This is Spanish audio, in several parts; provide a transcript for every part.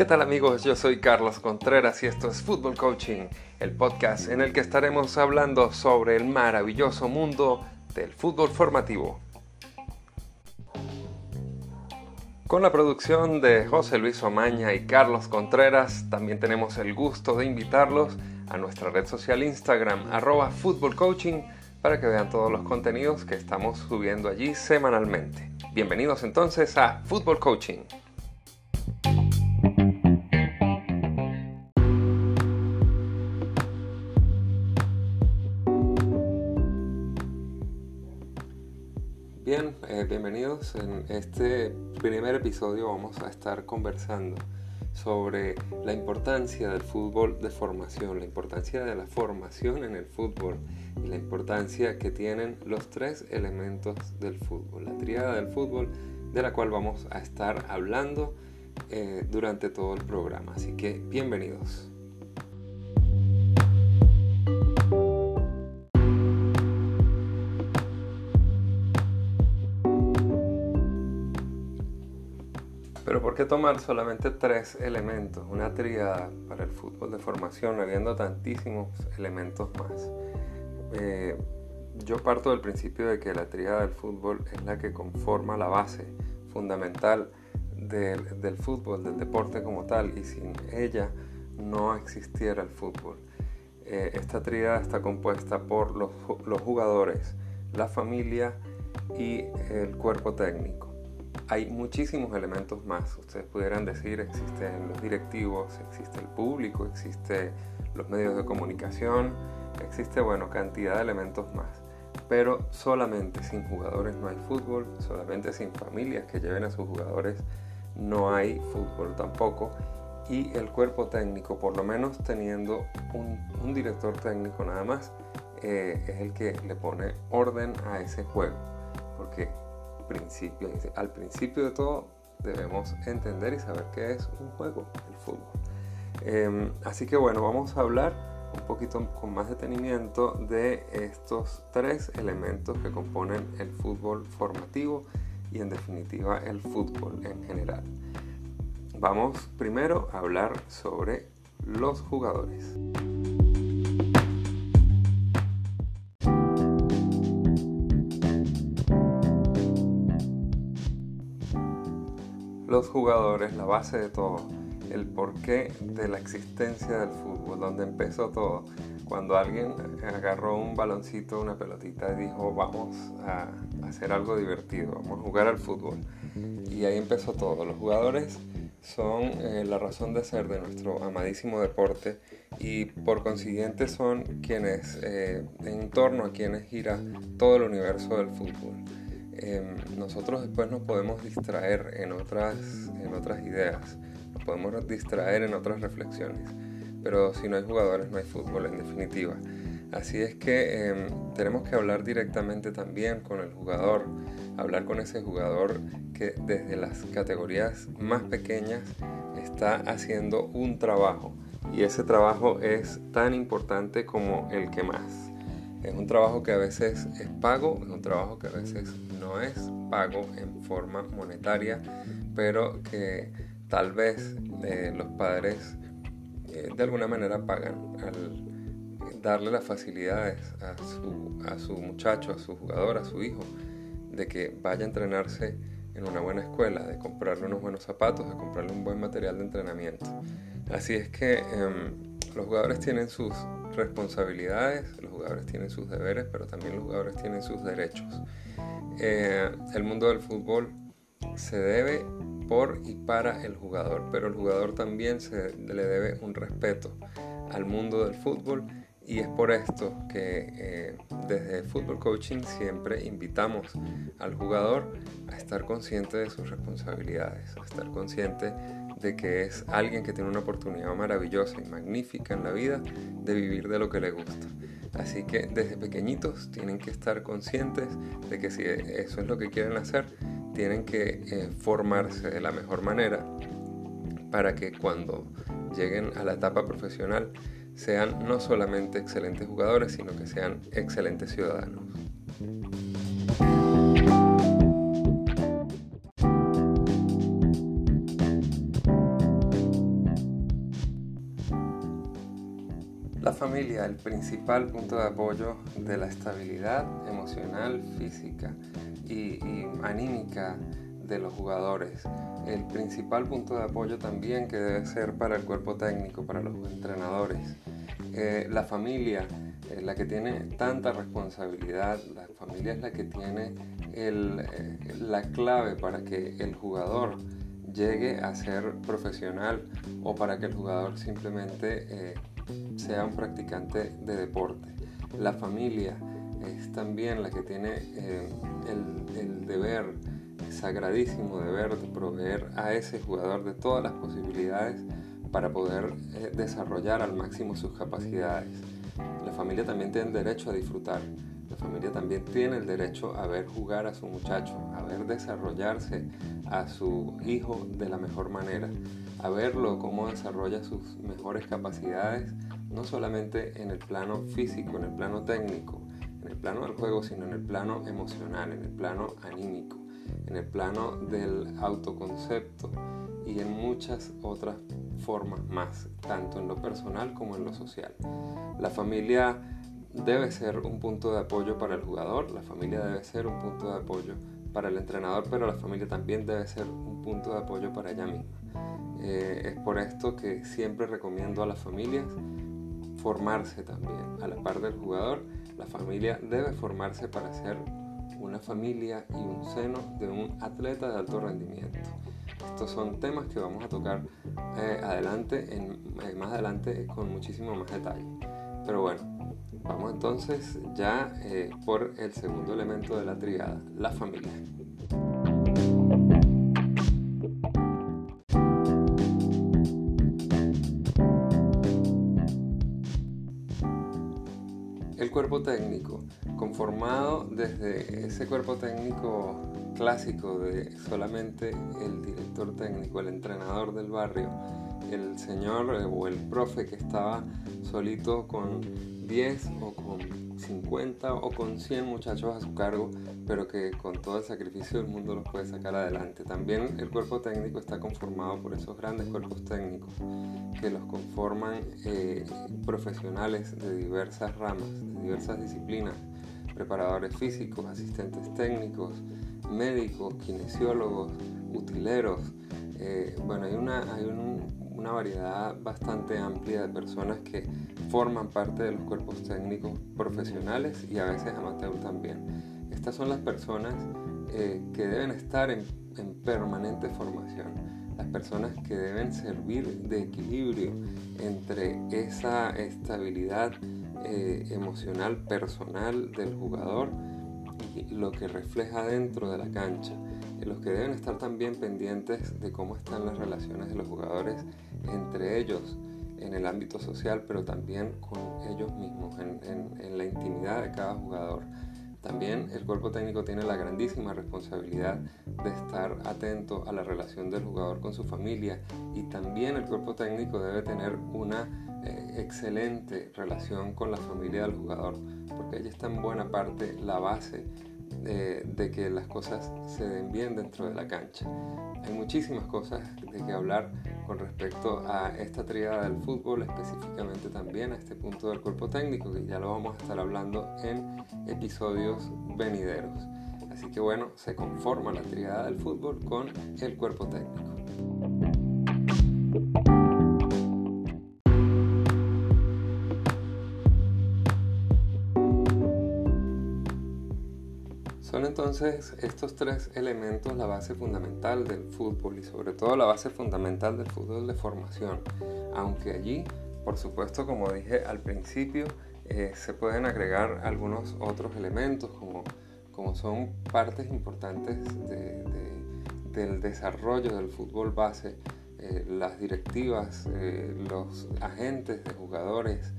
¿Qué tal amigos? Yo soy Carlos Contreras y esto es Fútbol Coaching, el podcast en el que estaremos hablando sobre el maravilloso mundo del fútbol formativo. Con la producción de José Luis Omaña y Carlos Contreras, también tenemos el gusto de invitarlos a nuestra red social Instagram, arroba Fútbol Coaching, para que vean todos los contenidos que estamos subiendo allí semanalmente. Bienvenidos entonces a Fútbol Coaching. Bien, eh, bienvenidos. En este primer episodio vamos a estar conversando sobre la importancia del fútbol de formación, la importancia de la formación en el fútbol y la importancia que tienen los tres elementos del fútbol, la triada del fútbol de la cual vamos a estar hablando eh, durante todo el programa. Así que bienvenidos. Pero ¿por qué tomar solamente tres elementos, una tríada para el fútbol de formación, habiendo tantísimos elementos más? Eh, yo parto del principio de que la tríada del fútbol es la que conforma la base fundamental del, fútbol, del deporte como tal, y sin ella no existiera el fútbol. Eh, esta tríada está compuesta por los, los jugadores, la familia y el cuerpo técnico hay muchísimos elementos más. Ustedes pudieran decir, existen los directivos, existe el público, existe los medios de comunicación, existe, bueno, cantidad de elementos más. Pero solamente sin jugadores no hay fútbol, solamente sin familias que lleven a sus jugadores no hay fútbol tampoco. Y el cuerpo técnico, por lo menos teniendo un, director técnico nada más, eh, es el que le pone orden a ese juego. Principio, al principio de todo debemos entender y saber qué es un juego, el fútbol. Em, así que bueno, vamos a hablar un poquito con más detenimiento de estos tres elementos que componen el fútbol formativo y en definitiva el fútbol en general. Vamos primero a hablar sobre los jugadores. Los jugadores, la base de todo, el porqué de la existencia del fútbol, donde empezó todo. Cuando alguien agarró un baloncito, una pelotita y dijo, vamos a hacer algo divertido, vamos a jugar al fútbol. Y ahí empezó todo. Los jugadores son eh, la razón de ser de nuestro amadísimo deporte y por consiguiente son quienes, eh, en torno a quienes gira todo el universo del fútbol. Em, nosotros después nos podemos distraer en otras, en otras ideas, nos podemos distraer en otras reflexiones, pero si no hay jugadores no hay fútbol en definitiva. Así es que em, tenemos que hablar directamente también con el jugador, hablar con ese jugador que desde las categorías más pequeñas está haciendo un trabajo y ese trabajo es tan importante como el que más. Es un trabajo que a veces es pago, es un trabajo que a veces no es pago en forma monetaria, pero que tal vez eh, los padres eh, de alguna manera pagan al darle las facilidades a su, a su muchacho, a su jugador, a su hijo, de que vaya a entrenarse en una buena escuela, de comprarle unos buenos zapatos, de comprarle un buen material de entrenamiento. Así es que em, los jugadores tienen sus responsabilidades, los jugadores tienen sus deberes, pero también los jugadores tienen sus derechos. Eh, el mundo del fútbol se debe por y para el jugador, pero el jugador también se le debe un respeto al mundo del fútbol y es por esto que eh, desde Fútbol Coaching siempre invitamos al jugador a estar consciente de sus responsabilidades, a estar consciente de que es alguien que tiene una oportunidad maravillosa y magnífica en la vida de vivir de lo que le gusta. Así que desde pequeñitos tienen que estar conscientes de que si eso es lo que quieren hacer, tienen que eh, formarse de la mejor manera para que cuando lleguen a la etapa profesional sean no solamente excelentes jugadores, sino que sean excelentes ciudadanos. Familia el principal punto de apoyo de la estabilidad emocional, física y, anímica de los jugadores. El principal punto de apoyo también que debe ser para el cuerpo técnico, para los entrenadores. Eh, la familia, es la que tiene tanta responsabilidad, la familia es la que tiene eh, la clave para que el jugador llegue a ser profesional o para que el jugador simplemente eh, sea un practicante de deporte. La familia es también la que tiene eh, el, deber, sagradísimo deber de proveer a ese jugador de todas las posibilidades para poder eh, desarrollar al máximo sus capacidades. La familia también tiene el derecho a disfrutar. La familia también tiene el derecho a ver jugar a su muchacho, a ver desarrollarse a su hijo de la mejor manera, a verlo cómo desarrolla sus mejores capacidades, no solamente en el plano físico, en el plano técnico, en el plano del juego, sino en el plano emocional, en el plano anímico, en el plano del autoconcepto y en muchas otras formas más, tanto en lo personal como en lo social. La familia debe ser un punto de apoyo para el jugador, la familia debe ser un punto de apoyo para el entrenador, pero la familia también debe ser un punto de apoyo para ella misma. Eh, es por esto que siempre recomiendo a las familias formarse también. A la par del jugador, la familia debe formarse para ser una familia y un seno de un atleta de alto rendimiento. Estos son temas que vamos a tocar eh, adelante, eh, más adelante con muchísimo más detalle. Pero bueno, Vamos entonces ya por el segundo elemento de la triada, la familia. El cuerpo técnico, conformado desde ese cuerpo técnico clásico de solamente el director técnico, el entrenador del barrio, el señor eh, o el profe que estaba solito con 10 o con 50 o con 100 muchachos a su cargo, pero que con todo el sacrificio del mundo los puede sacar adelante. También el cuerpo técnico está conformado por esos grandes cuerpos técnicos que los conforman eh, profesionales de diversas ramas, de diversas disciplinas, preparadores físicos, asistentes técnicos, médicos, kinesiólogos, utileros. Eh, bueno, hay, una, hay un, una variedad bastante amplia de personas que forman parte de los cuerpos técnicos profesionales y a veces amateur también. Estas son las personas eh, que deben estar en, permanente formación, las personas que deben servir de equilibrio entre esa estabilidad eh, emocional personal del jugador y lo que refleja dentro de la cancha los que deben estar también pendientes de cómo están las relaciones de los jugadores entre ellos en el ámbito social, pero también con ellos mismos, en, la intimidad de cada jugador. También el cuerpo técnico tiene la grandísima responsabilidad de estar atento a la relación del jugador con su familia y también el cuerpo técnico debe tener una eh, excelente relación con la familia del jugador, porque ella está en buena parte la base de, que las cosas se den bien dentro de la cancha. Hay muchísimas cosas de que hablar con respecto a esta triada del fútbol, específicamente también a este punto del cuerpo técnico, que ya lo vamos a estar hablando en episodios venideros. Así que bueno, se conforma la triada del fútbol con el cuerpo técnico. Son entonces estos tres elementos la base fundamental del fútbol y sobre todo la base fundamental del fútbol de formación. Aunque allí, por supuesto, como dije al principio, eh, se pueden agregar algunos otros elementos como, como son partes importantes del desarrollo del fútbol base, eh, las directivas, eh, los agentes de jugadores,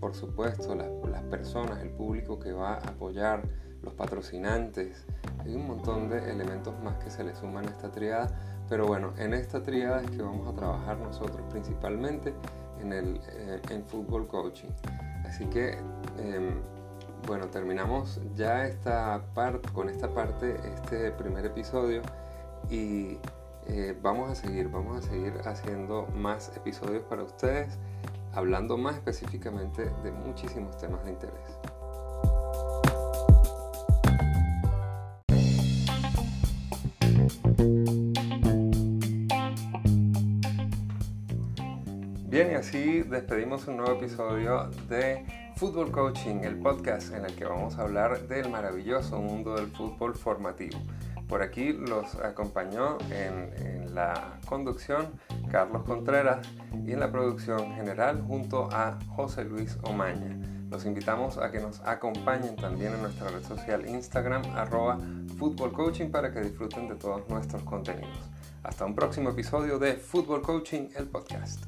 por supuesto las, las personas, el público que va a apoyar los patrocinantes, hay un montón de elementos más que se le suman a esta triada, pero bueno, en esta triada es que vamos a trabajar nosotros principalmente en el eh, en fútbol coaching. Así que, em, bueno, terminamos ya esta parte, con esta parte, este primer episodio y eh, vamos a seguir, vamos a seguir haciendo más episodios para ustedes hablando más específicamente de muchísimos temas de interés. Bien, y así despedimos un nuevo episodio de Fútbol Coaching, el podcast en el que vamos a hablar del maravilloso mundo del fútbol formativo. Por aquí los acompañó en, la conducción Carlos Contreras y en la producción general junto a José Luis Omaña. Los invitamos a que nos acompañen también en nuestra red social Instagram arroba Fútbol Coaching para que disfruten de todos nuestros contenidos. Hasta un próximo episodio de Fútbol Coaching, el podcast.